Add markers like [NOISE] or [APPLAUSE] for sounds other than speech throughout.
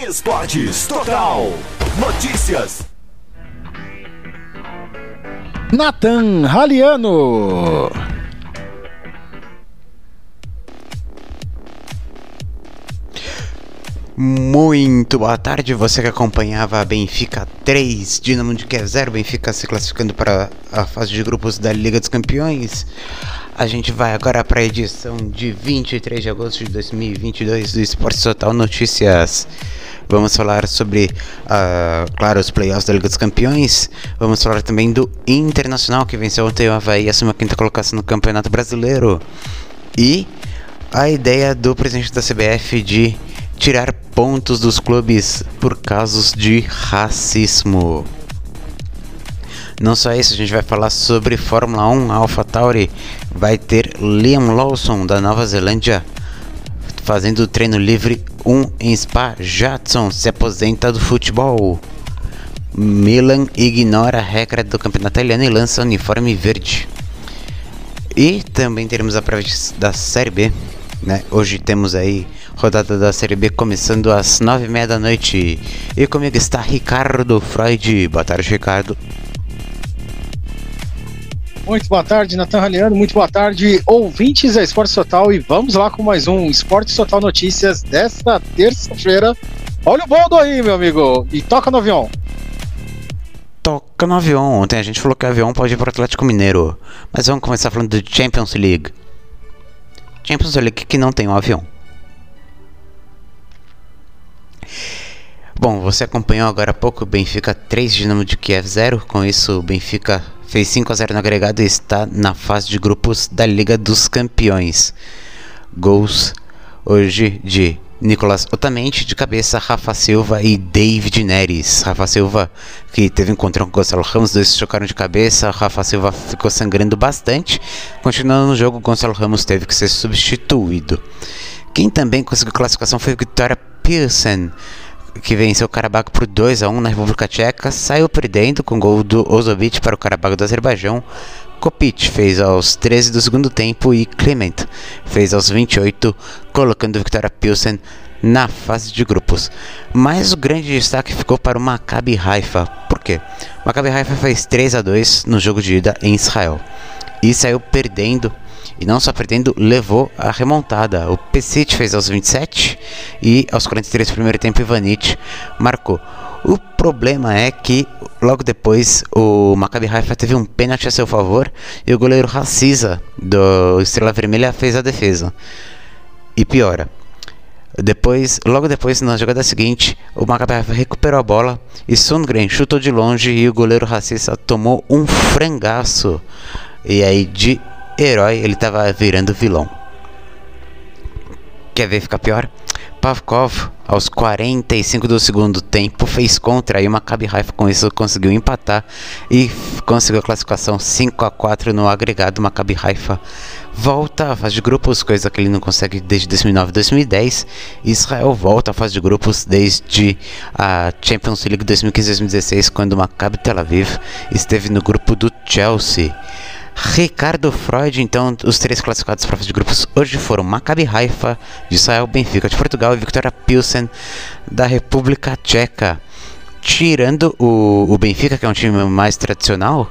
Esportes Total. Notícias. Nathan Raliano. Muito boa tarde, você que acompanhava a Benfica 3, Dinamo de Kiev 0, Benfica se classificando para a fase de grupos da Liga dos Campeões. A gente vai agora para a edição de 23 de agosto de 2022 do Esporte Total Notícias. Vamos falar sobre, uh, claro, os playoffs da Liga dos Campeões. Vamos falar também do Internacional, que venceu ontem o Havaí e assumiu a quinta colocação no Campeonato Brasileiro. E a ideia do presidente da CBF de tirar pontos dos clubes por casos de racismo. Não só isso, a gente vai falar sobre Fórmula 1. A AlphaTauri vai ter Liam Lawson da Nova Zelândia fazendo treino livre 1 em Spa. Jadson se aposenta do futebol. Milan ignora a regra do campeonato italiano e lança uniforme verde. E também teremos a prova da Série B. Né? Hoje temos aí rodada da Série B começando às nove e meia da noite. E comigo está Ricardo Freud. Boa tarde, Ricardo. Muito boa tarde, Natan Raliano. Muito boa tarde, ouvintes da Esporte Total. E vamos lá com mais um Esporte Total Notícias desta terça-feira. Olha o boldo aí, meu amigo. E toca no avião. Toca no avião. Ontem a gente falou que o avião pode ir para o Atlético Mineiro. Mas vamos começar falando de Champions League. Champions League que não tem um avião. Bom, você acompanhou agora há pouco o Benfica 3 Dinamo de Kiev 0. Com isso, o Benfica fez 5 a 0 no agregado e está na fase de grupos da Liga dos Campeões. Gols hoje de Nicolas Otamendi de cabeça, Rafa Silva e David Neres. Rafa Silva que teve um encontrão com Gonçalo Ramos, dois se chocaram de cabeça, Rafa Silva ficou sangrando bastante. Continuando no jogo, Gonçalo Ramos teve que ser substituído. Quem também conseguiu classificação foi Vitória Pilsen, que venceu o Karabakh por 2 a 1 na República Tcheca, saiu perdendo com gol do Ozovic para o Karabakh do Azerbaijão. Kopic fez aos 13 do segundo tempo e Clement fez aos 28, colocando Victoria Pilsen na fase de grupos. Mas o grande destaque ficou para o Maccabi Haifa. Por quê? O Maccabi Haifa fez 3 a 2 no jogo de ida em Israel e saiu perdendo e não só perdendo, levou a remontada. O Pesic fez aos 27 e aos 43 do primeiro tempo Ivanic marcou. O problema é que logo depois o Maccabi Haifa teve um pênalti a seu favor e o goleiro Raciza do Estrela Vermelha fez a defesa. E piora. Depois, logo depois, na jogada seguinte, o Maccabi recuperou a bola e Sundgren chutou de longe e o goleiro Raciza tomou um frangaço. E aí de herói, ele estava virando vilão. Quer ver ficar pior? Pavkov, aos 45 do segundo tempo, fez contra e uma Maccabi Haifa com isso conseguiu empatar e conseguiu a classificação 5 a 4 no agregado. Maccabi Haifa volta à fase de grupos, coisa que ele não consegue desde 2009 e 2010. Israel volta à fase de grupos desde a Champions League 2015-2016, quando o Maccabi Tel Aviv esteve no grupo do Chelsea. Ricardo Freud, então, os três classificados para de grupos hoje foram Maccabi Haifa, de Israel, Benfica de Portugal e Victoria Pilsen da República Tcheca. Tirando o, o Benfica, que é um time mais tradicional,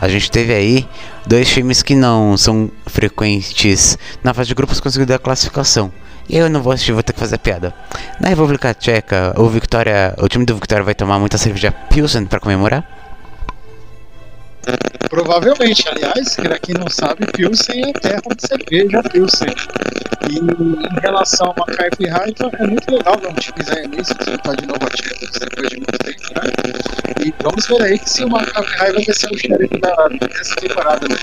a gente teve aí dois times que não são frequentes na fase de grupos conseguindo a classificação. E eu não vou assistir, vou ter que fazer piada. Na República Tcheca, o Victoria, o time do Victoria vai tomar muita cerveja Pilsen para comemorar. Provavelmente, aliás, para quem não sabe, Pilsen é terra de cerveja Pilsen. E em relação Macaco e Raiva, é muito legal um time israelense que está de novo ativo depois de muito tempo, né? E vamos ver aí se o e Raiva vai ser o xerife dessa temporada, né?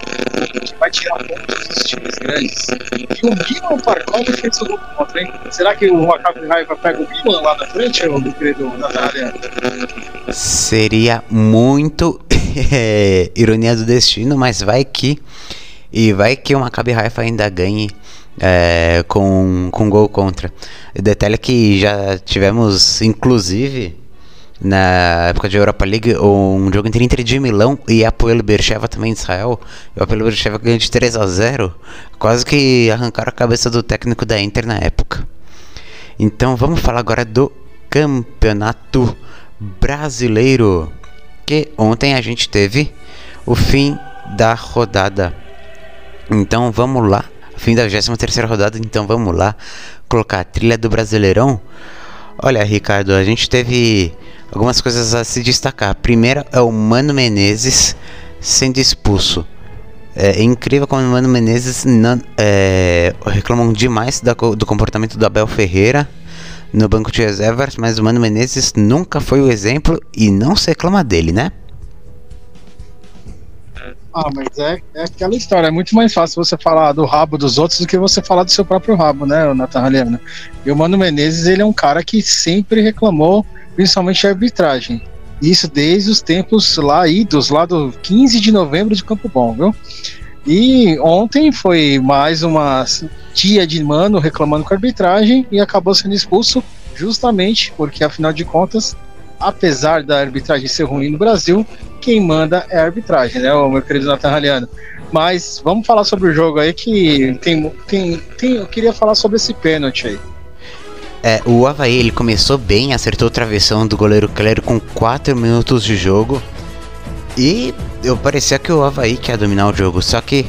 Que vai tirar pontos dos times grandes. E o Milan Parkov fez o gol contra, hein? Será que o Raiva pega o Milan lá na frente, do querido Natália? Seria muito [LAUGHS] é, ironia do destino, mas vai que. E vai que o Maccabi Haifa ainda ganhe é, com, com gol contra. Detalhe que já tivemos, inclusive, na época de Europa League, um jogo entre Inter de Milão e Apoel Beersheva também de Israel. E o Apoel Beersheva ganhou de 3 a 0 quase que arrancaram a cabeça do técnico da Inter na época. Então vamos falar agora do Campeonato Brasileiro. Que ontem a gente teve o fim da rodada. Então vamos lá. Fim da 23 terceira rodada, então vamos lá colocar a trilha do Brasileirão. Olha, Ricardo, a gente teve algumas coisas a se destacar. Primeiro é o Mano Menezes sendo expulso. É incrível como o Mano Menezes não, é, reclamam demais da, do comportamento do Abel Ferreira no banco de reservas, mas o Mano Menezes nunca foi o exemplo e não se reclama dele, né? Ah, mas é, é aquela história. É muito mais fácil você falar do rabo dos outros do que você falar do seu próprio rabo, né, Nathan Haliano? E o Mano Menezes, ele é um cara que sempre reclamou, principalmente a arbitragem. Isso desde os tempos lá idos, lá do 15 de novembro de Campo Bom, viu? E ontem foi mais uma dia de mano reclamando com a arbitragem e acabou sendo expulso justamente porque, afinal de contas, apesar da arbitragem ser ruim no Brasil, quem manda é a arbitragem, né, o meu querido Nathan Raliano. Mas vamos falar sobre o jogo aí que tem, tem, tem eu queria falar sobre esse pênalti aí. É, o Havaí ele começou bem, acertou a travessão do goleiro Clério com 4 minutos de jogo. E eu parecia que o Havaí quer dominar o jogo, só que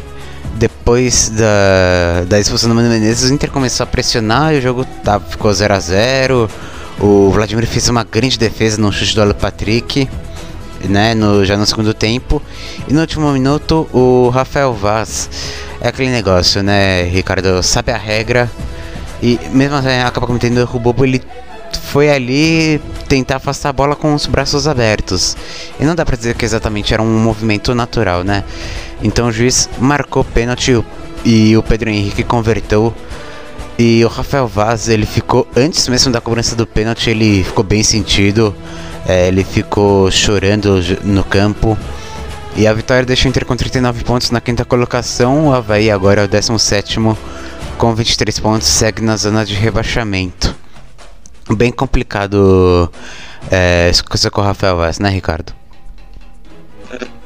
depois da, da expulsão do Mano Menezes, o Inter começou a pressionar e o jogo tá, ficou 0 a 0 O Vladimir fez uma grande defesa no chute do Alan Patrick, né, no, já no segundo tempo. E no último minuto, o Rafael Vaz. É aquele negócio, né, Ricardo? Sabe a regra, e mesmo assim, acaba cometendo erro bobo, ele foi ali tentar afastar a bola com os braços abertos. E não dá pra dizer que exatamente era um movimento natural, né? Então o juiz marcou pênalti e o Pedro Henrique converteu. E o Rafael Vaz, ele ficou, antes mesmo da cobrança do pênalti, ele ficou bem sentido. É, ele ficou chorando no campo. E a vitória deixou o Inter com 39 pontos na quinta colocação. O Havaí agora é o 17 com 23 pontos, segue na zona de rebaixamento. Bem complicado é, coisa com o Rafael Vaz, né, Ricardo?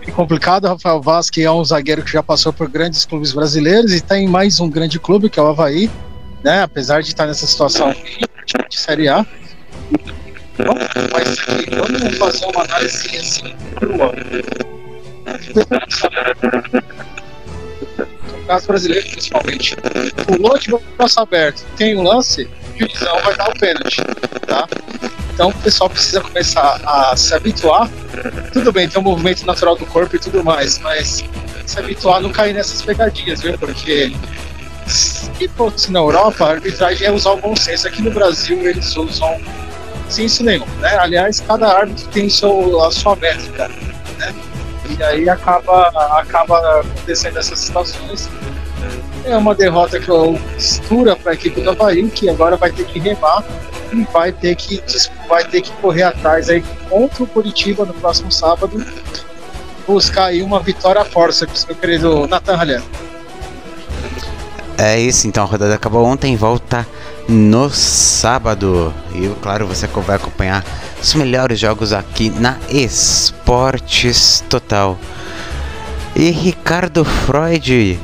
É complicado, Rafael Vaz, que é um zagueiro que já passou por grandes clubes brasileiros e tem mais um grande clube, que é o Havaí, né? Apesar de estar nessa situação de Série A. Mas vamos fazer uma análise assim caso brasileiro principalmente. O de braço aberto tem um lance, juizão vai dar o pênalti, tá? Então o pessoal precisa começar a se habituar. Tudo bem, tem um movimento natural do corpo e tudo mais, mas se habituar a não cair nessas pegadinhas, viu? Porque se fosse na Europa, a arbitragem é usar o bom senso. Aqui no Brasil eles usam senso nenhum, né? Aliás, cada árbitro tem seu, a sua métrica, né? E aí acaba, acaba acontecendo essas situações. É uma derrota que eu mistura para a equipe do Havaí, que agora vai ter que remar e vai ter que, vai ter que correr atrás aí contra o Curitiba no próximo sábado, buscar aí uma vitória força, meu querido Natan Ralhan. É isso, então a rodada acabou ontem, volta no sábado. E claro, você vai acompanhar os melhores jogos aqui na Esportes Total. E Ricardo Freud,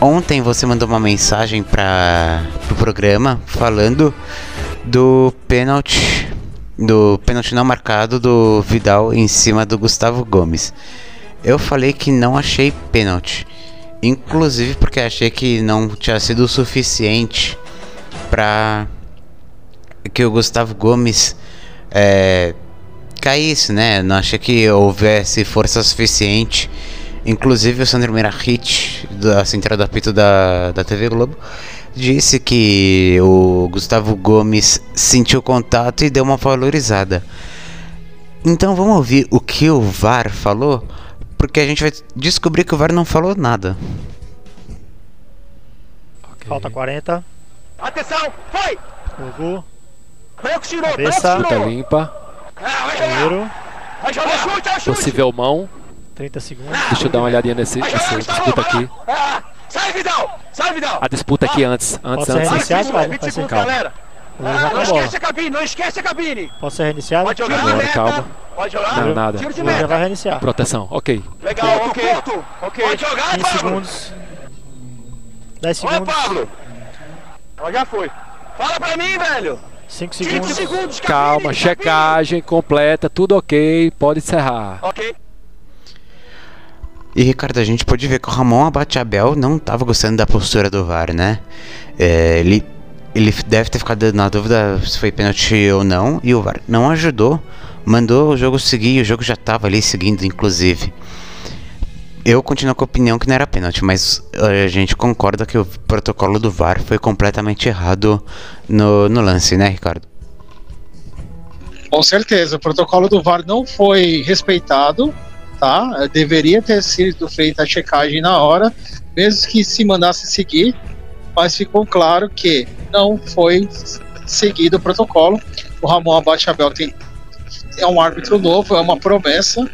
ontem você mandou uma mensagem para o pro programa falando do pênalti do pênalti não marcado do Vidal em cima do Gustavo Gomes. Eu falei que não achei pênalti, inclusive porque achei que não tinha sido o suficiente para que o Gustavo Gomes é, caísse, né? Não achei que houvesse força suficiente. Inclusive o Sandro Merahit, da central do apito da, da TV Globo, disse que o Gustavo Gomes sentiu contato e deu uma valorizada. Então vamos ouvir o que o VAR falou, porque a gente vai descobrir que o VAR não falou nada. Okay. Falta 40. Atenção, foi! Jogou. Branco tirou, Cabeça. branco tirou. Tá limpa. Primeiro. Chute, chute. Possível mão. 30 segundos. Deixa eu dar uma olhadinha nesse, nessa disputa aqui. Ah, sai, Vidal! Sai, Vidal! A disputa aqui antes. Antes, Pode ser antes. reiniciado, Calma, calma, 20 vai ser segundos, calma. galera. Já Não esquece a cabine, não esquece a cabine. Pode ser reiniciado? Pode jogar. Agora, meta. calma. Pode jogar. Não, nada. Tiro de jogo já meta. vai reiniciar. Proteção, ok. Legal, ok. Ok. Pode jogar, 15 Pablo. segundos. 10 Olha, segundos. Pablo. Ó, já foi. Fala pra mim, velho. 5 5 segundos. segundos, Calma, cabine, checagem completa, tudo ok, pode encerrar. Ok. E Ricardo, a gente pode ver que o Ramon Abate-Abel não tava gostando da postura do VAR, né? É, ele, ele deve ter ficado na dúvida se foi pênalti ou não, e o VAR não ajudou, mandou o jogo seguir, e o jogo já tava ali seguindo, inclusive. Eu continuo com a opinião que não era pênalti, mas a gente concorda que o protocolo do VAR foi completamente errado no, no lance, né, Ricardo? Com certeza, o protocolo do VAR não foi respeitado, tá? Deveria ter sido feita a checagem na hora, mesmo que se mandasse seguir, mas ficou claro que não foi seguido o protocolo. O Ramon Abate Abel tem, é um árbitro novo, é uma promessa.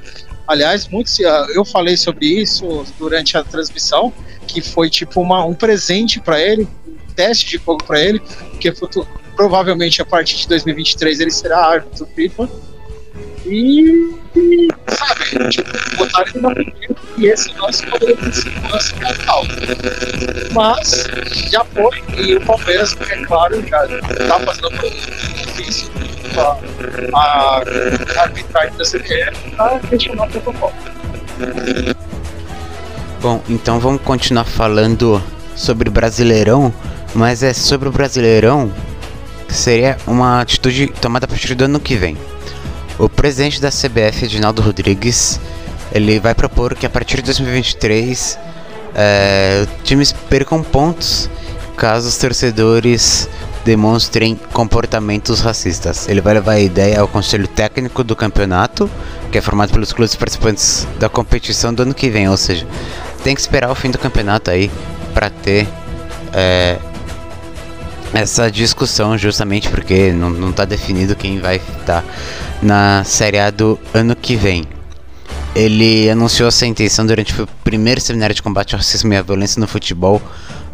Aliás, muitos, ah, eu falei sobre isso durante a transmissão, que foi tipo uma, um presente para ele, um teste de fogo para ele, porque futu- provavelmente a partir de 2023 ele será árbitro FIFA. E, sabe, tipo, botaram ele na e esse lance poderia ter sido um lance. Mas já foi, e o Palmeiras, é claro, já está fazendo um difícil a, a arbitragem da CBF para questionar o protocolo. Bom, então vamos continuar falando sobre Brasileirão, mas é sobre o Brasileirão que seria uma atitude tomada a partir do ano que vem. O presidente da CBF, Edinaldo Rodrigues, ele vai propor que a partir de 2023 eh, times percam pontos caso os torcedores demonstrem comportamentos racistas. Ele vai levar a ideia ao conselho técnico do campeonato, que é formado pelos clubes participantes da competição do ano que vem, ou seja, tem que esperar o fim do campeonato aí para ter é, essa discussão, justamente porque não, não tá definido quem vai estar na Série A do ano que vem. Ele anunciou essa intenção durante o primeiro seminário de combate ao racismo e à violência no futebol,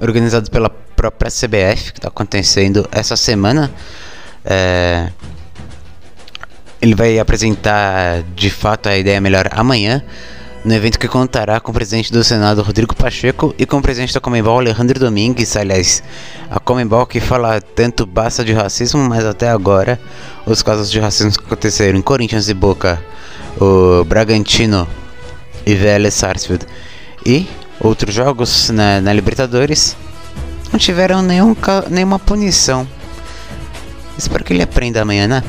organizado pela própria CBF, que está acontecendo essa semana. É, ele vai apresentar de fato a ideia melhor amanhã, no evento que contará com o presidente do Senado, Rodrigo Pacheco, e com o presidente da Comembol, Alejandro Domingues. Aliás, a Comembol que fala tanto basta de racismo, mas até agora os casos de racismo que aconteceram em Corinthians e Boca, o Bragantino e VL Sarsfield e outros jogos na, na Libertadores não tiveram nenhum, nenhuma punição. Espero que ele aprenda amanhã, né?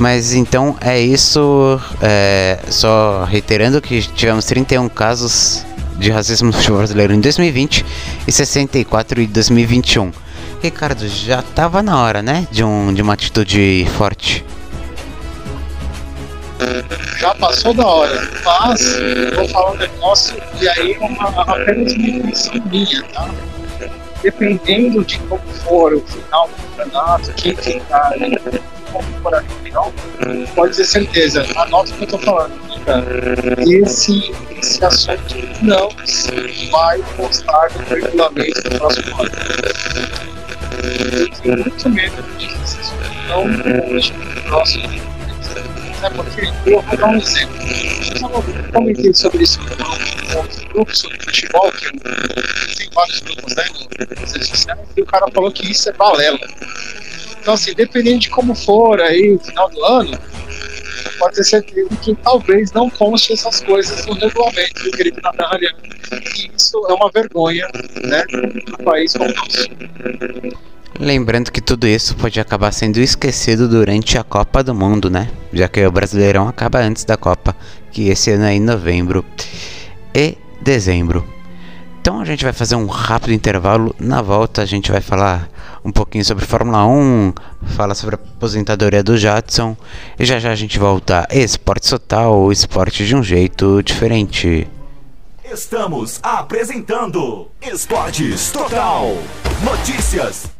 Mas então é isso. é, só reiterando que tivemos 31 casos de racismo no brasileiro em 2020 e 64 em 2021. Ricardo, já tava na hora, né? De, um, de uma atitude forte. Já passou da hora, mas vou falar um negócio e aí é uma, apenas uma intenção minha, tá? Dependendo de como for o final do campeonato, quem ficar, né, como for a final, pode ter certeza, anota o que eu tô falando, cara. Esse, esse assunto não vai constar no regulamento do próximo ano. Eu tenho muito medo de que esse assunto não conste no próximo ano. Porque eu vou dar um exemplo. Eu comentei sobre isso com outros grupos sobre futebol, que tem vários grupos né, nas redes sociais, e o cara falou que isso é balela. Então, assim, dependendo de como for aí o final do ano, pode ter certeza que talvez não conste essas coisas no regulamento do querido Natan Ariano. E isso é uma vergonha, né, no país como nosso. Lembrando que tudo isso pode acabar sendo esquecido durante a Copa do Mundo, né? Já que o Brasileirão acaba antes da Copa, que esse ano é em novembro e dezembro. Então a gente vai fazer um rápido intervalo. Na volta a gente vai falar um pouquinho sobre Fórmula 1, falar sobre a aposentadoria do Jadson e já já a gente volta Esporte Total, esporte de um jeito diferente. Estamos apresentando Esportes Total. Notícias.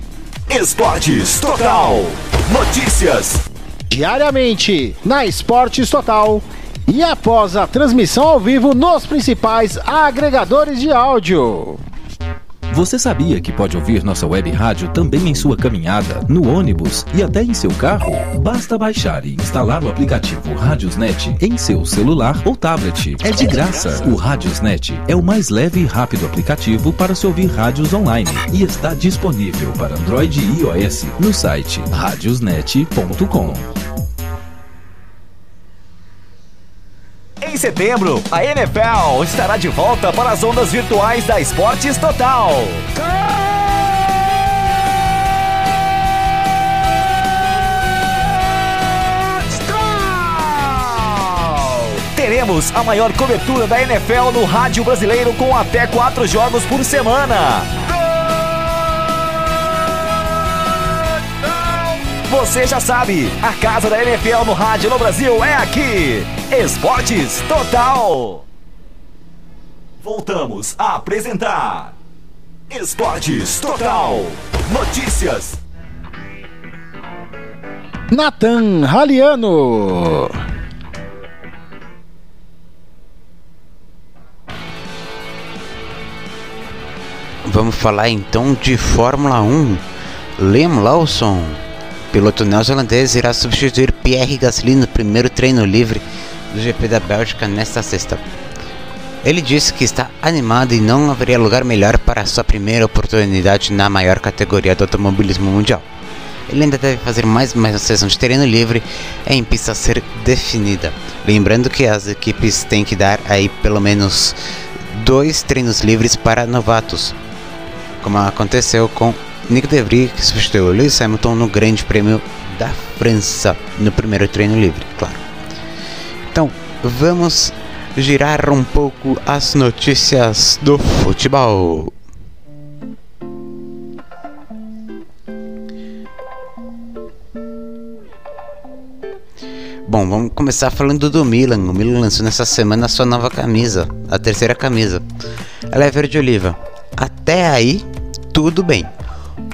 Esportes Total. Notícias. Diariamente na Esportes Total e após a transmissão ao vivo nos principais agregadores de áudio. Você sabia que pode ouvir nossa web rádio também em sua caminhada, no ônibus e até em seu carro? Basta baixar e instalar o aplicativo Radiosnet em seu celular ou tablet. É de graça. O Radiosnet é o mais leve e rápido aplicativo para se ouvir rádios online e está disponível para Android e iOS no site radiosnet.com. Em setembro, a NFL estará de volta para as ondas virtuais da Esportes Total. Teremos a maior cobertura da NFL no rádio brasileiro com até quatro jogos por semana. Você já sabe, a casa da NFL no rádio no Brasil é aqui. Esportes Total. Voltamos a apresentar Esportes Total. Notícias. Nathan Raliano. Vamos falar então de Fórmula 1. Liam Lawson, piloto neozelandês, irá substituir Pierre Gasly no primeiro treino livre do GP da Bélgica nesta sexta. Ele disse que está animado e não haveria lugar melhor para sua primeira oportunidade na maior categoria do automobilismo mundial. Ele ainda deve fazer mais uma sessão de treino livre em pista a ser definida. Lembrando que as equipes têm que dar aí pelo menos dois treinos livres para novatos, como aconteceu com Nick De Vries, que substituiu Lewis Hamilton no Grande Prêmio da França, no primeiro treino livre, claro. Então, vamos girar um pouco as notícias do futebol. Bom, vamos começar falando do Milan. O Milan lançou nessa semana a sua nova camisa, a terceira camisa. Ela é verde oliva. Até aí, tudo bem.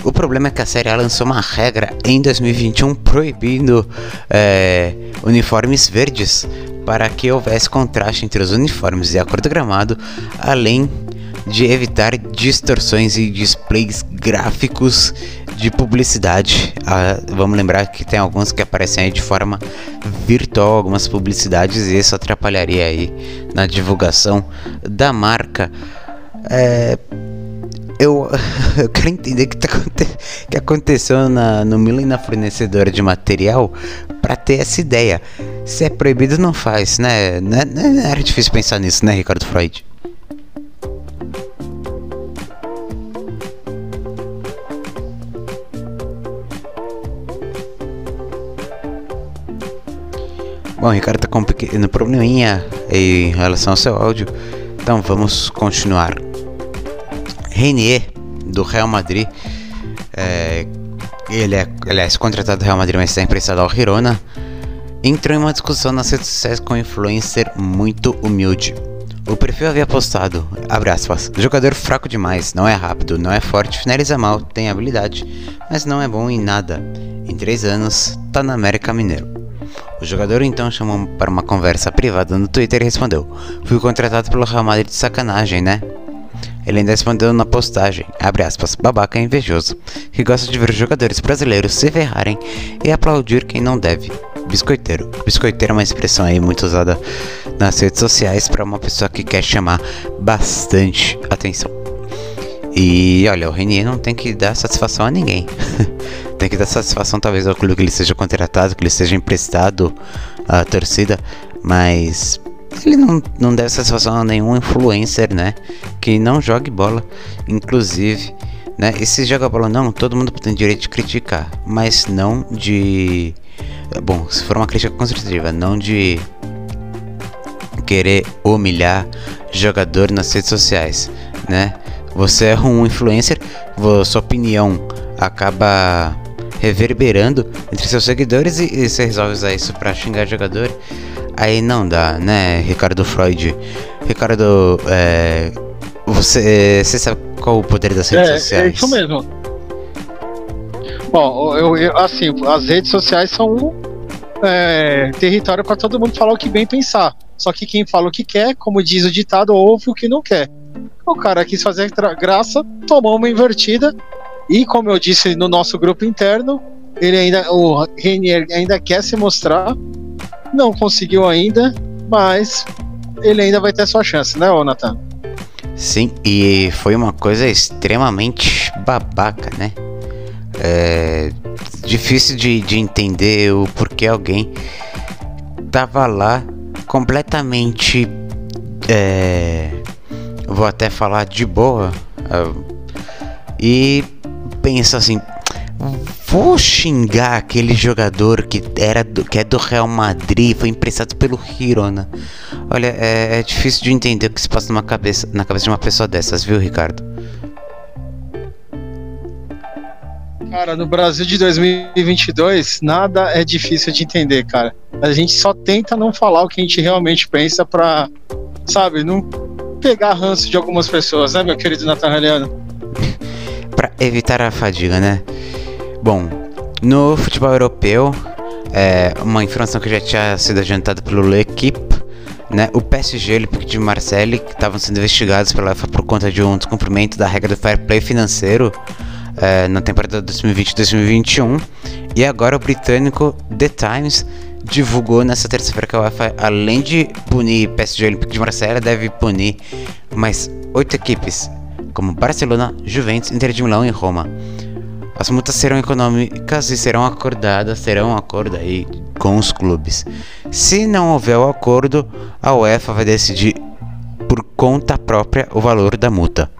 O problema é que a Série lançou uma regra em 2021 proibindo é, uniformes verdes para que houvesse contraste entre os uniformes e a cor do gramado, além de evitar distorções e displays gráficos de publicidade. Ah, vamos lembrar que tem alguns que aparecem aí de forma virtual, algumas publicidades, e isso atrapalharia aí na divulgação da marca. É, eu, [LAUGHS] eu quero entender o que, tá, que aconteceu na, no Milan e na fornecedora de material para ter essa ideia. Se é proibido, não faz, né? Não, não era difícil pensar nisso, né, Ricardo Freud? Bom, o Ricardo tá com um pequeno probleminha em relação ao seu áudio, então vamos continuar. Renier, do Real Madrid, é, ele é, aliás, contratado do Real Madrid, mas está emprestado ao Girona, entrou em uma discussão nas redes sociais com um influencer muito humilde. O perfil havia postado, aspas, jogador fraco demais, não é rápido, não é forte, finaliza mal, tem habilidade, mas não é bom em nada. Em três anos, tá na América Mineiro. O jogador então chamou para uma conversa privada no Twitter e respondeu: Fui contratado pelo Real Madrid de sacanagem, né? Ele ainda respondeu na postagem, aspas, babaca invejoso, que gosta de ver jogadores brasileiros se ferrarem e aplaudir quem não deve. Biscoiteiro. Biscoiteiro é uma expressão aí muito usada nas redes sociais para uma pessoa que quer chamar bastante atenção. E olha, o Renier não tem que dar satisfação a ninguém. [LAUGHS] tem que dar satisfação talvez ao clube que ele seja contratado, que ele seja emprestado à torcida, mas ele não, não deve satisfação a nenhum influencer, né? Que não jogue bola, inclusive, né? E se joga bola não, todo mundo tem direito de criticar, mas não de. Bom, se for uma crítica construtiva, não de querer humilhar jogador nas redes sociais, né? Você é um influencer, sua opinião acaba reverberando entre seus seguidores e, e você resolve usar isso para xingar jogador aí não dá, né, Ricardo Freud? Ricardo, é, você, você sabe qual o poder das redes é, sociais? É isso mesmo. Bom, eu, eu- assim, as redes sociais são um é, território para todo mundo falar o que bem pensar. Só que quem fala o que quer, como diz o ditado, ouve o que não quer. O cara quis fazer graça, tomou uma invertida e, como eu disse no nosso grupo interno, ele ainda, o Renier ainda quer se mostrar, não conseguiu ainda, mas ele ainda vai ter sua chance, né, Nathan? Sim, e foi uma coisa extremamente babaca, né? É difícil de, de entender o porquê alguém tava lá completamente. É, vou até falar de boa. ah, e pensa assim. Vou xingar aquele jogador que era do, que é do Real Madrid, foi emprestado pelo Girona. Olha, é, é difícil de entender o que se passa numa cabeça, na cabeça de uma pessoa dessas, viu, Ricardo? Cara, no Brasil de 2022, nada é difícil de entender, cara. A gente só tenta não falar o que a gente realmente pensa pra, sabe, não pegar ranço de algumas pessoas, né, meu querido Nathanieliano? Pra evitar a fadiga, né? Bom, no futebol europeu, é, uma informação que já tinha sido adiantada pelo L'Equipe, né? O PSG e o Olympique de Marseille que estavam sendo investigados pela UEFA por conta de um descumprimento da regra do fair play financeiro é, na temporada 2020-2021. E agora o britânico The Times divulgou nessa terça-feira que a UEFA, além de punir PSG e Olympique de Marseille, deve punir mais oito equipes, como Barcelona, Juventus, Inter de Milão e Roma. As multas serão econômicas e serão acordadas, terão acordo aí com os clubes. Se não houver o acordo, a UEFA vai decidir por conta própria o valor da multa.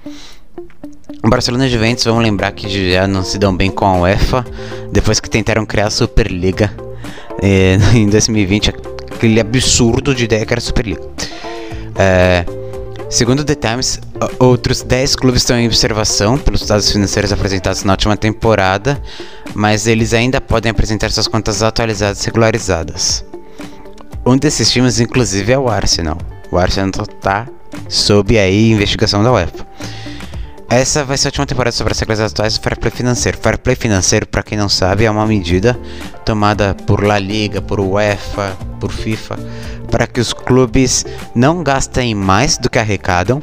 O Barcelona e Juventus, vamos lembrar que já não se dão bem com a UEFA depois que tentaram criar a Superliga eh, [LAUGHS] em 2020, aquele absurdo de ideia que era a Superliga. É, Segundo The Times, outros 10 clubes estão em observação pelos dados financeiros apresentados na última temporada, mas eles ainda podem apresentar suas contas atualizadas regularizadas. Um desses times, inclusive, é o Arsenal. O Arsenal está sob aí investigação da UEFA. Essa vai ser a última temporada sobre as regras atuais do Fair Play Financeiro. Fair Play Financeiro, para quem não sabe, é uma medida tomada por La Liga, por UEFA, por FIFA, para que os clubes não gastem mais do que arrecadam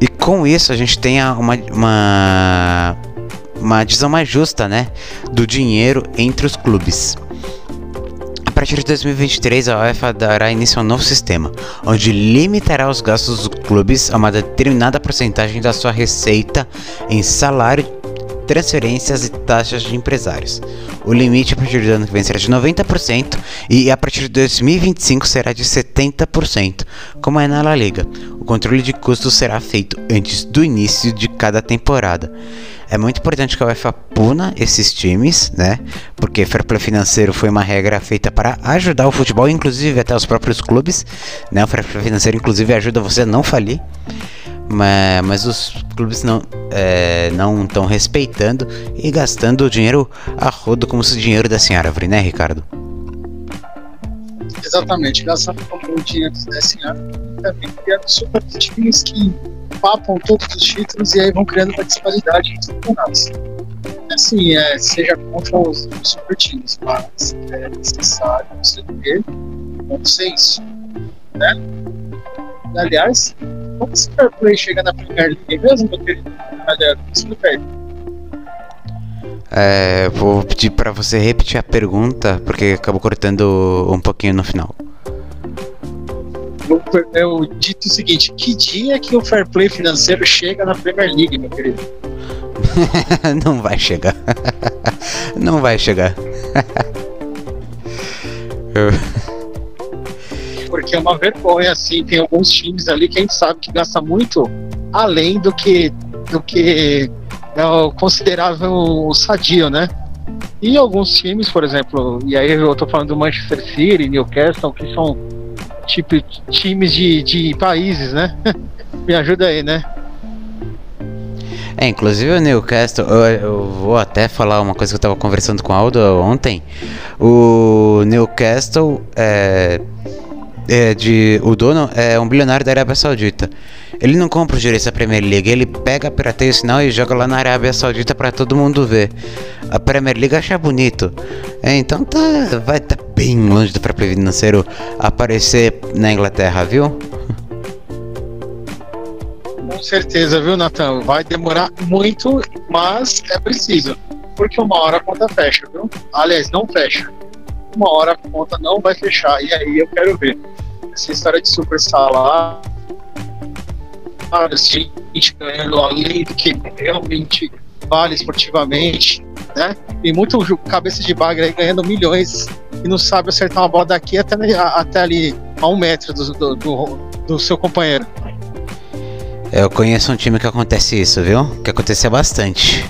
e com isso a gente tenha uma, uma, uma divisão mais justa né, do dinheiro entre os clubes. A partir de 2023, a UEFA dará início a um novo sistema, onde limitará os gastos dos clubes a uma determinada porcentagem da sua receita em salário, transferências e taxas de empresários. O limite a partir do ano que vem será de 90% e a partir de 2025 será de 70%, como é na La Liga. O controle de custos será feito antes do início de cada temporada. É muito importante que a UEFA puna esses times, né? Porque fair play financeiro foi uma regra feita para ajudar o futebol, inclusive até os próprios clubes, né? O fair play financeiro, inclusive, ajuda você a não falir. Mas, mas os clubes não é, não estão respeitando e gastando o dinheiro a rodo como se o dinheiro desse árvore, né, Ricardo? Exatamente, gastando como o dinheiro desse ano, também criando super times que papam todos os títulos e aí vão criando uma disparidade os campeonatos. Assim, é, seja contra os, os super times, mas é necessário você ter bom senso, né? Aliás, como esse fair play chega na Premier League mesmo, meu querido? Aliás, explica aí. É, vou pedir para você repetir a pergunta, porque acabou cortando um pouquinho no final. Eu dito o seguinte: que dia que o fair play financeiro chega na Premier League, meu querido? [LAUGHS] não vai chegar. [LAUGHS] não vai chegar. [LAUGHS] Eu- Porque é uma vergonha, assim, tem alguns times ali que a gente sabe que gasta muito além do que do que é o considerável sadio, né? E alguns times, por exemplo, e aí eu tô falando do Manchester City, Newcastle, que são tipo times de, de países, né? [LAUGHS] Me ajuda aí, né? É, inclusive o Newcastle, eu, eu vou até falar uma coisa que eu tava conversando com o Aldo ontem. O Newcastle é, é de. O dono é um bilionário da Arábia Saudita. Ele não compra os direitos da Premier League, ele pega, pirateia o sinal e joga lá na Arábia Saudita pra todo mundo ver. A Premier League acha bonito. É, então tá. Vai tá bem longe do próprio financeiro aparecer na Inglaterra, viu? Com certeza, viu, Natan? Vai demorar muito, mas é preciso. Porque uma hora a conta fecha, viu? Aliás, não fecha. Uma hora a conta não vai fechar. E aí eu quero ver. Essa história de super salário, gente ganhando além do que realmente vale esportivamente, né? E muito cabeça de bagre aí ganhando milhões e não sabe acertar uma bola daqui até, até ali a um metro do, do, do, do seu companheiro. Eu conheço um time que acontece isso, viu? Que acontecia bastante.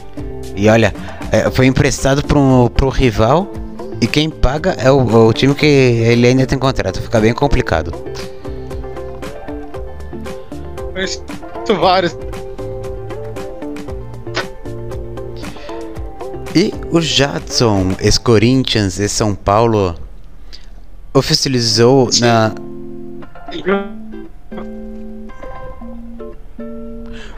E olha, é, foi emprestado pro, pro rival e quem paga é o, o time que ele ainda tem contrato. Fica bem complicado. Conheço vários. E o Jadson, ex-Corinthians e São Paulo, oficializou Sim. na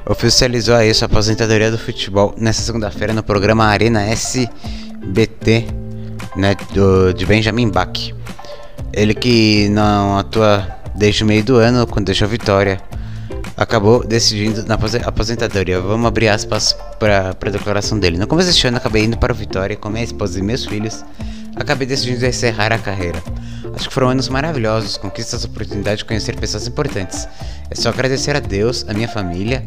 oficializou aí sua aposentadoria do futebol nessa segunda-feira no programa Arena SBT né, do, de Benjamin Bach. Ele que não atua desde o meio do ano, quando deixou Vitória, acabou decidindo na aposentadoria. Vamos abrir aspas para a declaração dele. No começo deste ano, acabei indo para o Vitória com minha esposa e meus filhos. Acabei decidindo encerrar a carreira. Acho que foram anos maravilhosos, conquistas, oportunidade de conhecer pessoas importantes. É só agradecer a Deus, a minha família,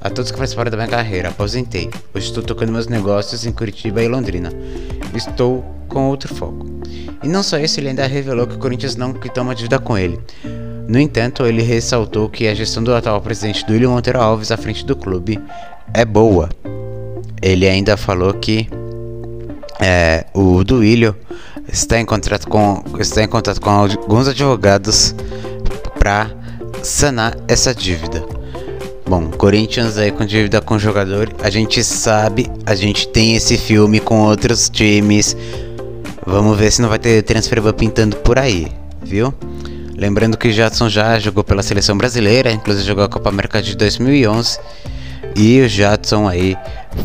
a todos que participaram da minha carreira. Aposentei. Hoje estou tocando meus negócios em Curitiba e Londrina. Estou com outro foco. E não só isso, ele ainda revelou que o Corinthians não quitou uma dívida com ele. No entanto, ele ressaltou que a gestão do atual presidente Duílio Monteiro Alves à frente do clube é boa. Ele ainda falou que é, o Duílio está em contato com está em contato com alguns advogados para sanar essa dívida. Bom, Corinthians aí com dívida com jogador, a gente sabe, a gente tem esse filme com outros times. Vamos ver se não vai ter transfer pintando por aí, viu? Lembrando que Jadson já jogou pela seleção brasileira, inclusive jogou a Copa América de 2011. E o Jadson aí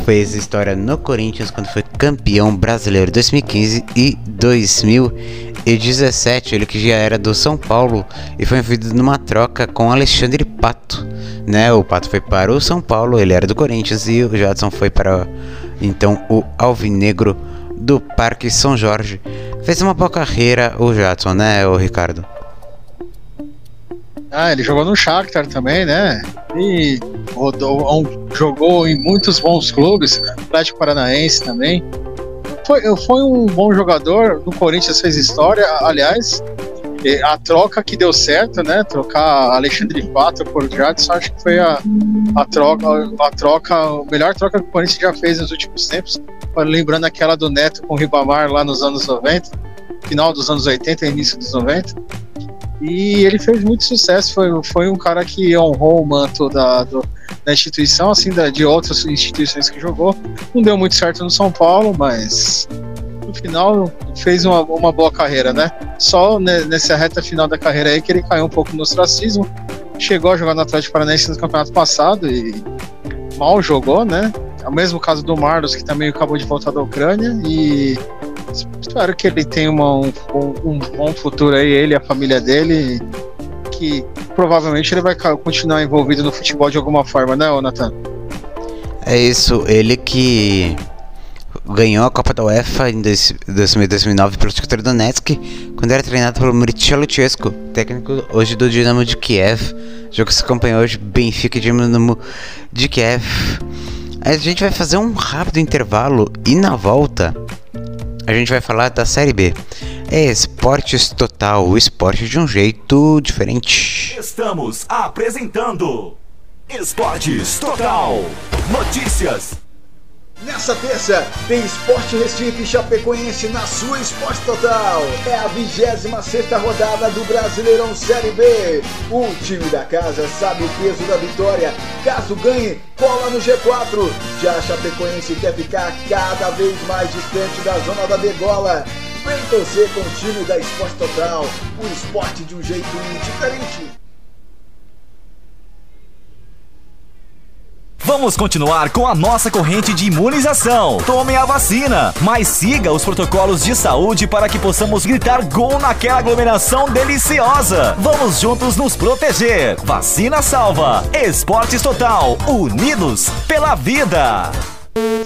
fez história no Corinthians quando foi campeão brasileiro 2015 e 2017. Ele que já era do São Paulo e foi envolvido numa troca com Alexandre Pato. Né? O Pato foi para o São Paulo, ele era do Corinthians e o Jadson foi para então o Alvinegro do Parque São Jorge. Fez uma boa carreira o Jadson, né, o Ricardo? Ah, ele jogou no Shakhtar também, né? E rodou, jogou em muitos bons clubes, Atlético Paranaense também. Foi, foi um bom jogador, no Corinthians fez história, aliás. A troca que deu certo, né? Trocar Alexandre Pato por Jadson, acho que foi a, a troca, a troca, a melhor troca que o Corinthians já fez nos últimos tempos. Lembrando aquela do Neto com o Ribamar lá nos anos 90, final dos anos 80 início dos 90 e ele fez muito sucesso, foi, foi um cara que honrou o manto da, do, da instituição, assim, da, de outras instituições que jogou. Não deu muito certo no São Paulo, mas no final fez uma, uma boa carreira, né? Só nessa reta final da carreira aí que ele caiu um pouco no ostracismo. Chegou a jogar no Atlético Paranaense no campeonato passado e mal jogou, né? É o mesmo caso do Marlos, que também acabou de voltar da Ucrânia e espero que ele tenha uma, um, um, bom futuro aí, ele e a família dele, que provavelmente ele vai continuar envolvido no futebol de alguma forma, né, Nathan? É isso, ele que ganhou a Copa da UEFA em 2009 pelo Shakhtar Donetsk, quando era treinado pelo Mircea Luchescu, técnico hoje do Dinamo de Kiev, jogo que se acompanhou hoje Benfica e Dinamo de Kiev. A gente vai fazer um rápido intervalo e na volta a gente vai falar da Série B. É Esportes Total, o esporte de um jeito diferente. Estamos apresentando Esportes Total. Notícias Nessa terça, tem Esporte Recife Chapecoense na sua Esporte Total. É a 26 rodada do Brasileirão Série B. O time da casa sabe o peso da vitória. Caso ganhe, cola no G4. Já a Chapecoense quer ficar cada vez mais distante da zona da degola. Vem torcer com o time da Esporte Total, o esporte de um jeito diferente. Vamos continuar com a nossa corrente de imunização. Tome a vacina, mas siga os protocolos de saúde para que possamos gritar gol naquela aglomeração deliciosa. Vamos juntos nos proteger. Vacina salva. Esportes Total. Unidos pela vida.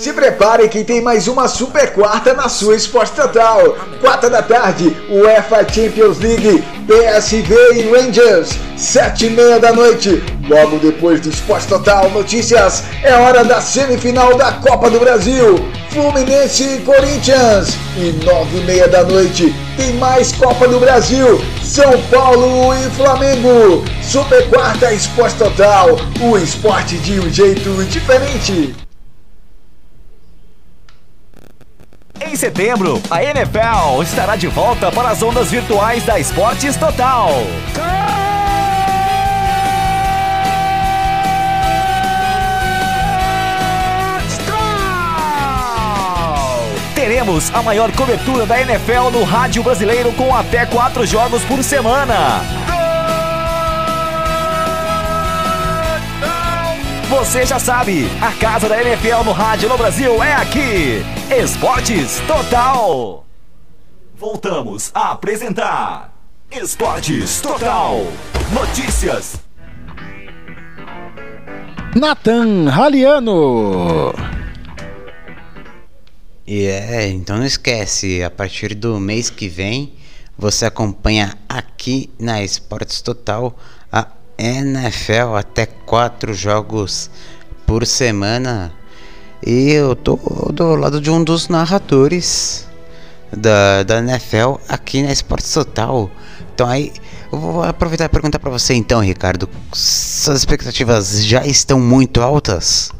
Se prepare que tem mais uma super quarta na sua Esporte Total. Quarta da tarde, UEFA Champions League, PSV e Rangers. Sete e meia da noite, logo depois do Esporte Total Notícias, é hora da semifinal da Copa do Brasil. Fluminense e Corinthians. E nove e meia da noite, tem mais Copa do Brasil. São Paulo e Flamengo. Super quarta Esporte Total, o esporte de um jeito diferente. Em setembro, a NFL estará de volta para as ondas virtuais da Esportes Total. Teremos a maior cobertura da NFL no rádio brasileiro com até quatro jogos por semana. Você já sabe, a casa da NFL no rádio no Brasil é aqui. Esportes Total. Voltamos a apresentar Esportes Total. Notícias. Nathan Raliano. E é, então não esquece, a partir do mês que vem você acompanha aqui na Esportes Total a NFL até quatro jogos por semana. E eu tô do lado de um dos narradores da, da NFL aqui na Esportes Total. Então aí eu vou aproveitar e perguntar para você então, Ricardo, suas expectativas já estão muito altas?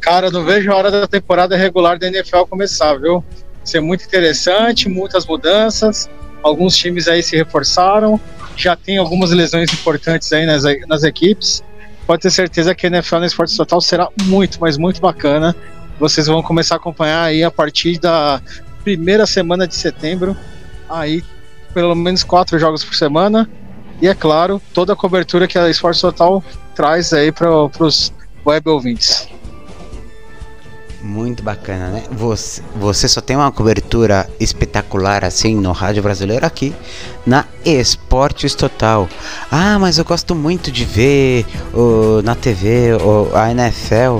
Cara, não vejo a hora da temporada regular da NFL começar, viu? Ser muito interessante, muitas mudanças. Alguns times aí se reforçaram, já tem algumas lesões importantes aí nas, nas equipes. Pode ter certeza que a NFL no Esporte Total será muito, mas muito bacana. Vocês vão começar a acompanhar aí a partir da primeira semana de setembro. Aí, pelo menos quatro jogos por semana. E é claro, toda a cobertura que a Esporte Total traz aí para os web ouvintes. Muito bacana, né? Você, você só tem uma cobertura espetacular assim no rádio brasileiro aqui na Esportes Total. Ah, mas eu gosto muito de ver o, na TV o, a NFL.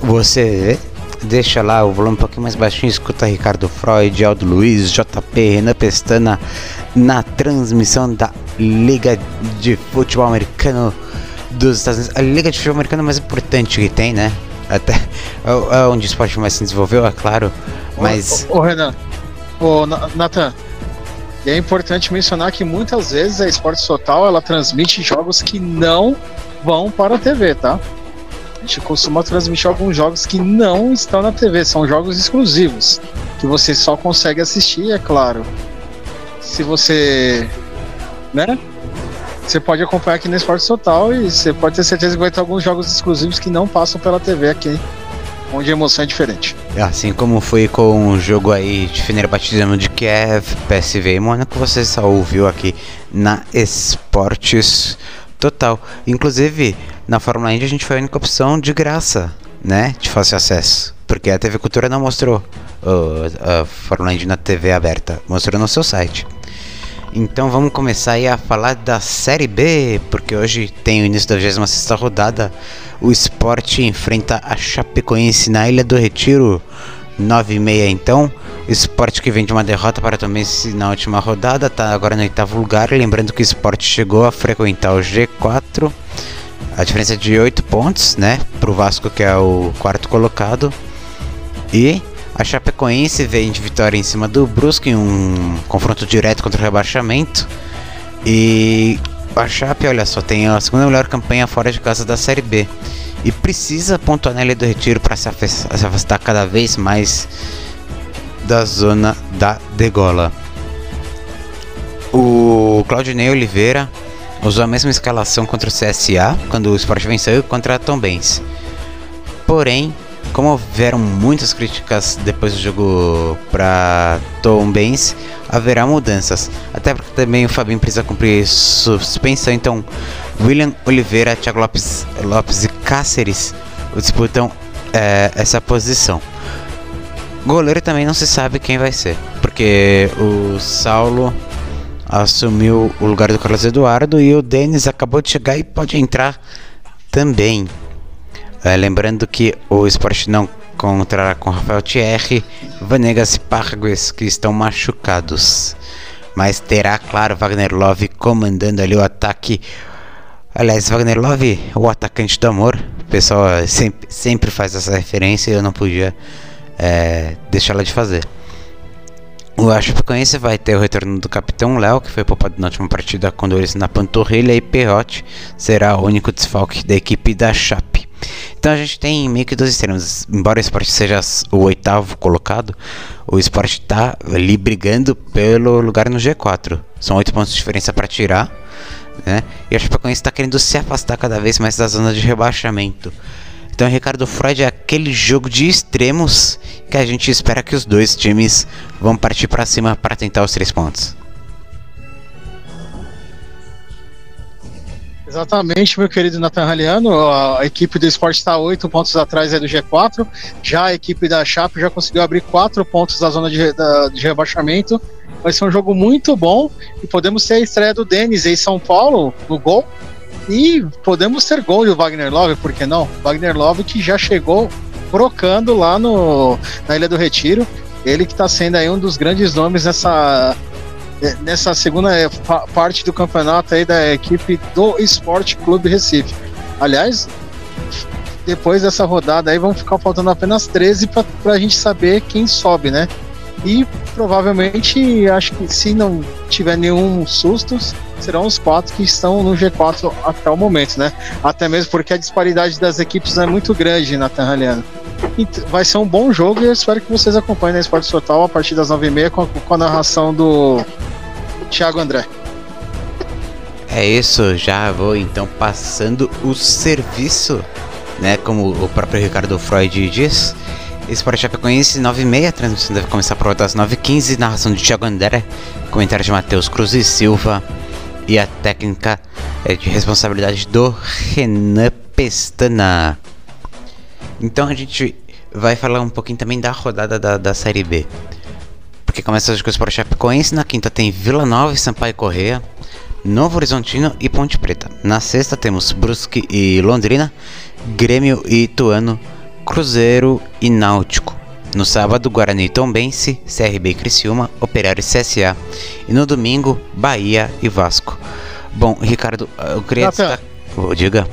Você vê? Deixa lá o volume um pouquinho mais baixinho, escuta Ricardo Freud, Aldo Luiz, JP, Renan Pestana na transmissão da Liga de Futebol Americano dos Estados Unidos. A Liga de Futebol Americano mais importante que tem, né? até é onde o esporte mais se desenvolveu, é claro, mas... Ô, ô Renan, ô Nathan, é importante mencionar que muitas vezes a Esporte Total ela transmite jogos que não vão para a TV, tá? A gente costuma transmitir alguns jogos que não estão na TV, são jogos exclusivos, que você só consegue assistir, é claro. Se você, né, você pode acompanhar aqui no Esporte Total e você pode ter certeza que vai ter alguns jogos exclusivos que não passam pela TV aqui, onde a emoção é diferente. Assim como foi com o jogo aí de Fenerbahçe de Kiev, PSV e Mônaco, você só ouviu aqui na Esportes Total. Inclusive, na Fórmula Indy a gente foi a única opção de graça, né, de fácil acesso, porque a TV Cultura não mostrou uh, a Fórmula Indy na TV aberta, mostrou no seu site. Então vamos começar aí a falar da Série B, porque hoje tem o início da 26 rodada. O esporte enfrenta a Chapecoense na Ilha do Retiro, 9 e meia então. O esporte que vem de uma derrota para também na última rodada, está agora no oitavo lugar. Lembrando que o esporte chegou a frequentar o G4. A diferença é de 8 pontos, né? O Vasco, que é o quarto colocado. E a Chapecoense vem de vitória em cima do Brusque em um confronto direto contra o rebaixamento. E a Chape, olha só, tem a segunda melhor campanha fora de casa da Série B. E precisa pontuar na Ilha do Retiro para se afastar cada vez mais da zona da degola. O Claudinei Oliveira usou a mesma escalação contra o CSA, quando o Sport venceu, contra a Benz. Porém, como houveram muitas críticas depois do jogo para Tom Benz, haverá mudanças. Até porque também o Fabinho precisa cumprir suspensão, então William Oliveira, Thiago Lopes, Lopes e Cáceres disputam é, essa posição. Goleiro também não se sabe quem vai ser, porque o Saulo assumiu o lugar do Carlos Eduardo e o Denis acabou de chegar e pode entrar também. É, lembrando que o esporte não contará com Rafael Thierry, Vanegas e Pargues que estão machucados. Mas terá, claro, Wagner Love comandando ali o ataque. Aliás, Wagner Love, o atacante do amor. O pessoal sempre, sempre faz essa referência e eu não podia é, deixá-la de fazer. O Chapecoense vai ter o retorno do capitão Léo, que foi poupado na última partida com dores na panturrilha, e Perrote será o único desfalque da equipe da Chape. Então a gente tem meio que dois extremos. Embora o esporte seja o oitavo colocado, o esporte está ali brigando pelo lugar no G4. São oito pontos de diferença para tirar. Né? E a Chapecoense está querendo se afastar cada vez mais da zona de rebaixamento. Então, Ricardo Freud é aquele jogo de extremos que a gente espera que os dois times vão partir para cima para tentar os três pontos. Exatamente, meu querido Nathan Haliano. A equipe do esporte está oito pontos atrás do G4. Já a equipe da Chape já conseguiu abrir quatro pontos da zona de, da, de rebaixamento. Vai ser um jogo muito bom e podemos ter a estreia do Denis em São Paulo no gol e podemos ter gol do Wagner Love, por que não? Wagner Love que já chegou brocando lá no, na Ilha do Retiro. Ele que está sendo aí um dos grandes nomes nessa, nessa segunda eh, parte do campeonato aí da equipe do Esporte Clube Recife. Aliás, depois dessa rodada aí vão ficar faltando apenas 13 para a gente saber quem sobe, né? E provavelmente, acho que se não tiver nenhum sustos, serão os quatro que estão no G4 até o momento, né? Até mesmo porque a disparidade das equipes é muito grande na Terraliana. Vai ser um bom jogo e eu espero que vocês acompanhem na Esporte Total a partir das 9h30 com, com a narração do Thiago André. É isso, já vou então passando o serviço, né? Como o próprio Ricardo Freud diz. Esporte Chapecoense 9h30, a transmissão deve começar por volta das 9h15, narração de Thiago André, comentário de Matheus Cruz e Silva e a técnica é de responsabilidade do Renan Pestana. Então a gente vai falar um pouquinho também da rodada da, da Série B. Porque começa hoje com o Sport Chapecoense, na quinta tem Vila Nova e Sampaio Correia, Novo Horizontino e Ponte Preta. Na sexta temos Brusque e Londrina, Grêmio e Ituano, Cruzeiro e Náutico. No sábado, Guarani e Tombense, CRB e Criciúma, Operário e CSA. E no domingo, Bahia e Vasco. Bom, Ricardo, eu queria destacar... Oh, diga.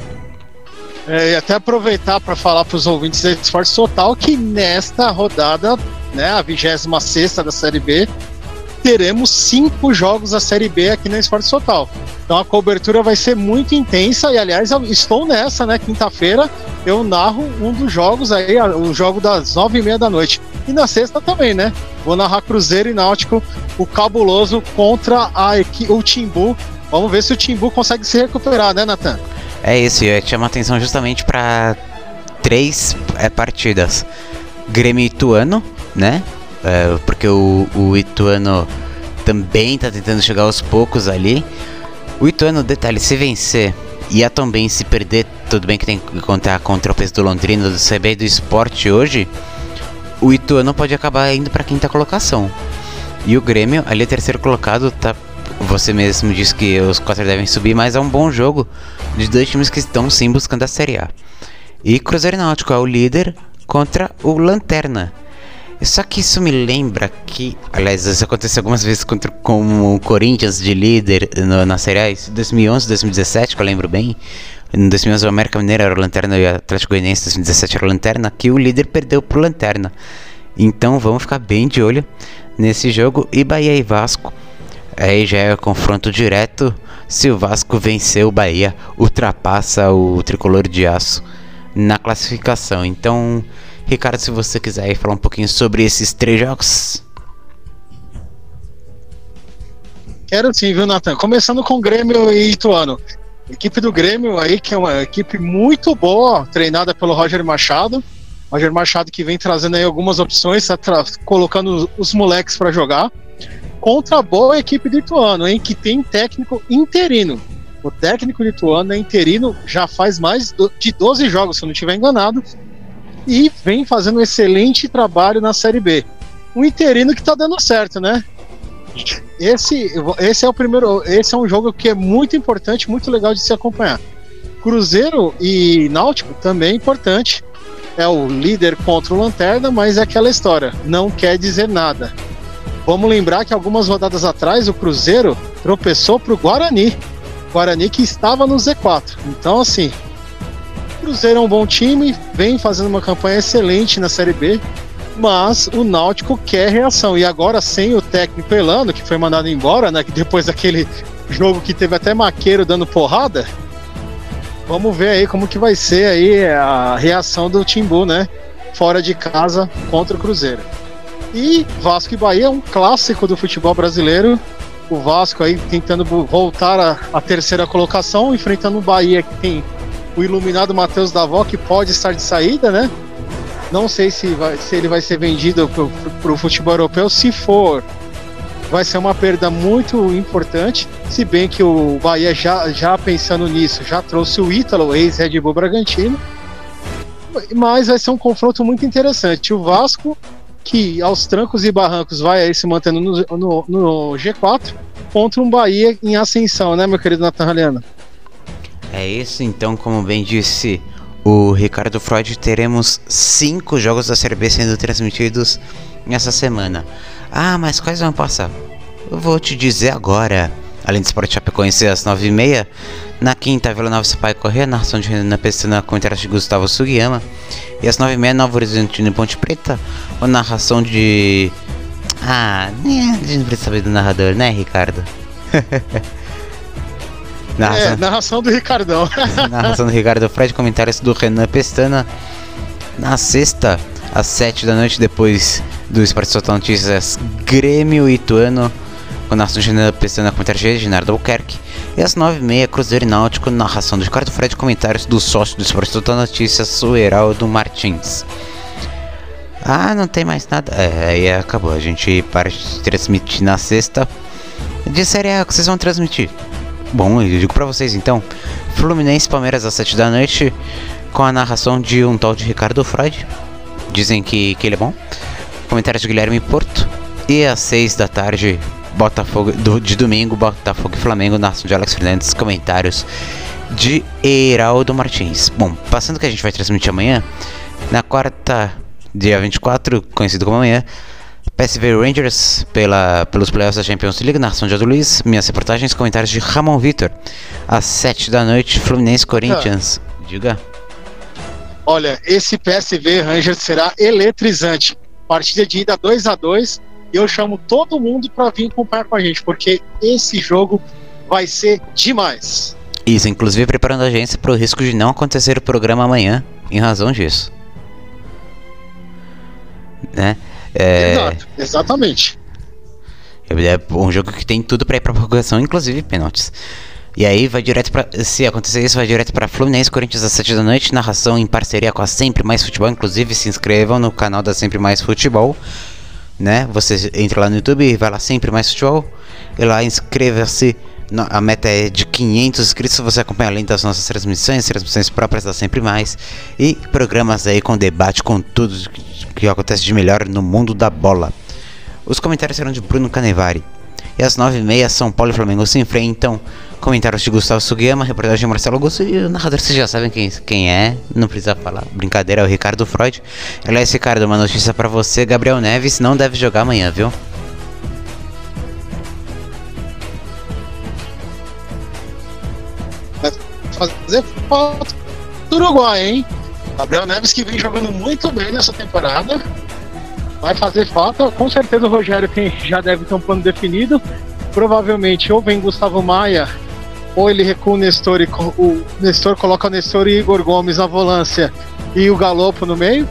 É, e até aproveitar para falar para os ouvintes do Esporte Total que nesta rodada, né, a 26 da Série B, teremos cinco jogos da Série B aqui na Esporte Total. Então a cobertura vai ser muito intensa e, aliás, estou nessa, né? Quinta-feira eu narro um dos jogos aí, o jogo das nove e meia da noite. E na sexta também, né? Vou narrar Cruzeiro e Náutico, o cabuloso contra a, o Timbu. Vamos ver se o Timbu consegue se recuperar, né, Natan? É isso, eu chamo a atenção justamente para três é, partidas. Grêmio Ituano, né? É, porque o, o Ituano também está tentando chegar aos poucos ali. O Ituano, detalhe, se vencer e a também se perder, tudo bem que tem que contar contra o peso do Londrina, do CB e do esporte hoje, o Ituano pode acabar indo para quinta colocação. E o Grêmio, ali é terceiro colocado, tá você mesmo disse que os quatro devem subir, mas é um bom jogo de dois times que estão sim buscando a Série A. E Cruzeiro Náutico é o líder contra o Lanterna. Só que isso me lembra que, aliás, isso aconteceu algumas vezes contra, com o Corinthians de líder no, na Série A, 2011, 2017, que eu lembro bem. Em 2011 o América Mineira era o Lanterna e o Atlético Goianiense 2017 era o Lanterna, que o líder perdeu pro Lanterna. Então vamos ficar bem de olho nesse jogo. E Bahia e Vasco, aí já é confronto direto. Se o Vasco vencer o Bahia, ultrapassa o tricolor de aço na classificação. Então Ricardo, se você quiser falar um pouquinho sobre esses três jogos. Quero sim, viu, Nathan? Começando com Grêmio e Ituano. equipe do Grêmio aí, que é uma equipe muito boa, treinada pelo Roger Machado. Roger Machado que vem trazendo aí algumas opções, tá colocando os moleques para jogar contra a boa equipe do Ituano, hein, que tem técnico interino. O técnico lituano é interino já faz mais de 12 jogos, se eu não estiver enganado, e vem fazendo um excelente trabalho na Série B. Um interino que está dando certo, né? Esse, esse é o primeiro, esse é um jogo que é muito importante, muito legal de se acompanhar. Cruzeiro e Náutico também é importante. É o líder contra o Lanterna, mas é aquela história, não quer dizer nada. Vamos lembrar que algumas rodadas atrás o Cruzeiro tropeçou para o Guarani. Guarani que estava no Z4. Então, assim, Cruzeiro é um bom time, vem fazendo uma campanha excelente na Série B, mas o Náutico quer reação. E agora, sem o técnico Elano, que foi mandado embora, né? Depois daquele jogo que teve até Maqueiro dando porrada. Vamos ver aí como que vai ser aí a reação do Timbu, né? Fora de casa contra o Cruzeiro. E Vasco e Bahia é um clássico do futebol brasileiro. O Vasco aí tentando voltar à, terceira colocação, enfrentando o Bahia que tem o iluminado Matheus Davó, que pode estar de saída, né? Não sei se, vai, se ele vai ser vendido para o futebol europeu. Se for, vai ser uma perda muito importante. Se bem que o Bahia, já, já pensando nisso, já trouxe o Ítalo, ex-Red Bull Bragantino. Mas vai ser um confronto muito interessante. O Vasco que aos trancos e barrancos vai se mantendo no, no, no G4 contra um Bahia em ascensão, né, meu querido Haliana? É isso, então, como bem disse o Ricardo Freud, teremos cinco jogos da Série B sendo transmitidos nessa semana. Ah, mas quais vão passar? Eu vou te dizer agora. Além do Sport Chapecoense às 9h30, na quinta, Vila Nova Sampaio Correia, narração de Renan Pestana com interação de Gustavo Sugiyama. E às 9h30, Nova Horizontino e Ponte Preta, a narração de... Ah, a gente não precisa saber do narrador, né, Ricardo? [LAUGHS] narração... É, narração do Ricardão. [LAUGHS] narração do Ricardo Fred, comentários do Renan Pestana. Na sexta, às 7 da noite, depois do Esporte Total Notícias, Grêmio Ituano com narração de Renan Pestana, comentários de Reginaldo Albuquerque. E às 9h30, Cruzeiro e Náutico, narração do Ricardo Fred, comentários do sócio do Esporte Total Notícias, o Heraldo Martins. Ah, não tem mais nada. É, aí acabou. A gente para de transmitir na sexta. De Série A que vocês vão transmitir. Bom, eu digo pra vocês então. Fluminense Palmeiras às 7 da noite. Com a narração de um tal de Ricardo Freud. Dizem que, que ele é bom. Comentários de Guilherme Porto. E às 6 da tarde, Botafogo do, de domingo, Botafogo e Flamengo, narração de Alex Fernandes, comentários de Heraldo Martins. Bom, passando que a gente vai transmitir amanhã, na quarta, dia 24, conhecido como amanhã, PSV Rangers pela, pelos playoffs da Champions League, narração de Ado Luiz, minhas reportagens, comentários de Ramon Vitor. Às 7 da noite, Fluminense Corinthians. Ah. Diga. Olha, esse PSV Rangers será eletrizante. Partida de ida 2 a 2 e eu chamo todo mundo para vir acompanhar com a gente, porque esse jogo vai ser demais. Isso, inclusive preparando a agência para o risco de não acontecer o programa amanhã, em razão disso. Né? É... Exato, exatamente. É um jogo que tem tudo para ir para prorrogação, inclusive pênaltis. E aí vai direto para se acontecer isso, vai direto para Fluminense Corinthians às 7 da noite, narração em parceria com a Sempre Mais Futebol, inclusive se inscrevam no canal da Sempre Mais Futebol né? Você entra lá no YouTube e vai lá sempre mais futebol. E lá inscreva-se. A meta é de 500 inscritos. Você acompanha além das nossas transmissões, transmissões próprias da Sempre Mais e programas aí com debate com tudo que acontece de melhor no mundo da bola. Os comentários serão de Bruno Canevari. E às 9h30, São Paulo e Flamengo se enfrentam. Comentários de Gustavo Sugiyama, reportagem de Marcelo Augusto e o narrador vocês já sabem quem, quem é, não precisa falar. Brincadeira, é o Ricardo Freud. Aliás, Ricardo, uma notícia para você: Gabriel Neves não deve jogar amanhã, viu? Vai fazer falta do Uruguai, hein? Gabriel Neves que vem jogando muito bem nessa temporada. Vai fazer falta. Com certeza o Rogério tem, já deve ter um plano definido. Provavelmente ou vem Gustavo Maia ou ele recua o Nestor e o Nestor coloca o Nestor e Igor Gomes na volância e o Galopo no meio.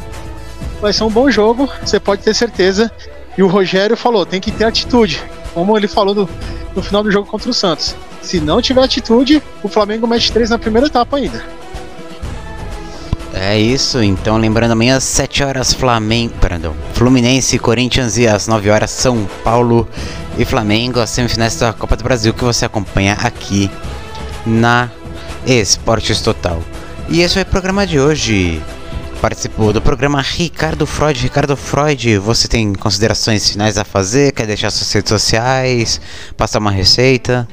Vai ser um bom jogo, você pode ter certeza. E o Rogério falou, tem que ter atitude, como ele falou no, no final do jogo contra o Santos. Se não tiver atitude, o Flamengo mete três na primeira etapa ainda. É, isso, então lembrando amanhã às 7 horas Flamengo, perdão, Fluminense, Corinthians e às 9 horas São Paulo e Flamengo, as semifinais da Copa do Brasil que você acompanha aqui na Esportes Total. E esse foi o programa de hoje. Participou do programa Ricardo Freud. Ricardo Freud, você tem considerações finais a fazer? Quer deixar suas redes sociais? Passar uma receita?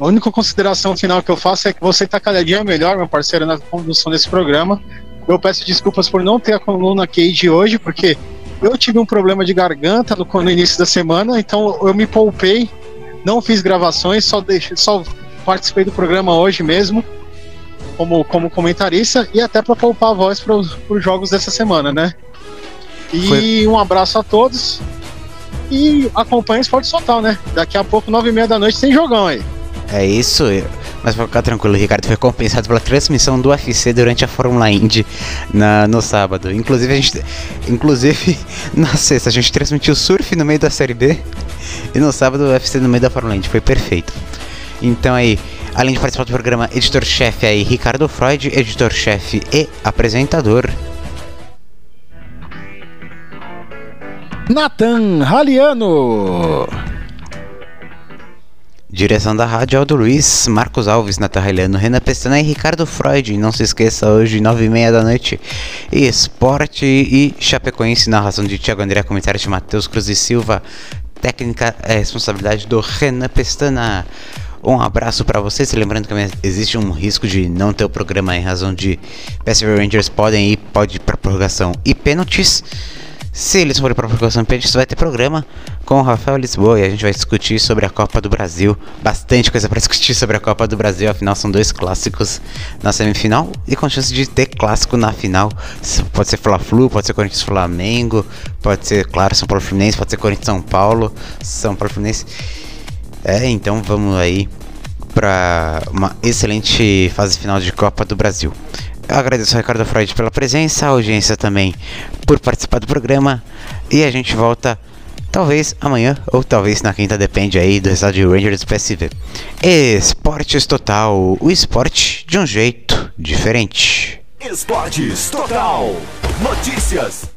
A única consideração final que eu faço é que você está cada dia melhor, meu parceiro, na condução desse programa. Eu peço desculpas por não ter a coluna Cage hoje, porque eu tive um problema de garganta no, no início da semana, então eu me poupei, não fiz gravações, só, deixei, só participei do programa hoje mesmo, como, como comentarista, e até para poupar a voz para os jogos dessa semana, né? E Foi. um abraço a todos. E acompanhe o Esporte Total, né? Daqui a pouco, nove e meia da noite, tem jogão aí. É isso, mas pra ficar tranquilo, Ricardo foi compensado pela transmissão do UFC durante a Fórmula Indy na, no sábado. Inclusive, a gente, inclusive, [LAUGHS] na sexta, a gente transmitiu surf no meio da Série B e no sábado o UFC no meio da Fórmula Indy. Foi perfeito. Então aí, além de participar do programa, editor-chefe aí, Ricardo Freud, editor-chefe e apresentador. Nathan Raliano. Direção da rádio Aldo Luiz, Marcos Alves, Natarreliano, Renan Pestana e Ricardo Freud. Não se esqueça, hoje, nove e meia da noite, Esporte e Chapecoense, narração de Thiago André, comentário de Matheus Cruz e Silva, técnica é responsabilidade do Renan Pestana. Um abraço para vocês, lembrando que existe um risco de não ter o programa em razão de PSV Rangers podem ir, pode ir para prorrogação e pênaltis. Se eles forem para a Procuração Pênaltis, vai ter programa com o Rafael Lisboa e a gente vai discutir sobre a Copa do Brasil. Bastante coisa para [LAUGHS] discutir sobre a Copa do Brasil, afinal são dois clássicos na semifinal e com chance de ter clássico na final. Pode ser Fla-Flu, pode ser Corinthians Flamengo, pode ser, claro, São Paulo Fluminense, pode ser Corinthians São Paulo, São Paulo Fluminense. É, então vamos aí para uma excelente fase final de Copa do Brasil. Agradeço ao Ricardo Freud pela presença, a audiência também por participar do programa. E a gente volta talvez amanhã ou talvez na quinta, depende aí do resultado de Rangers PSV. Esportes Total, o esporte de um jeito diferente. Esportes Total. Notícias.